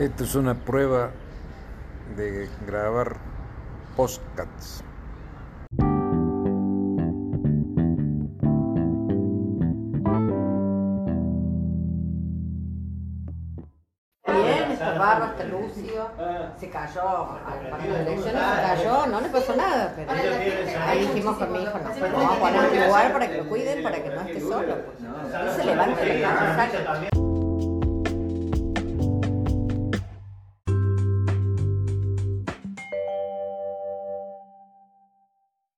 Esta es una prueba de grabar postcats. Bien, está barro, está lucio, se cayó, para las elecciones se cayó, no le pasó nada, pero ahí dijimos con mi hijo, no, pues, lo vamos a poner en un lugar para que lo cuiden, para que no esté solo, pues. Se levante la.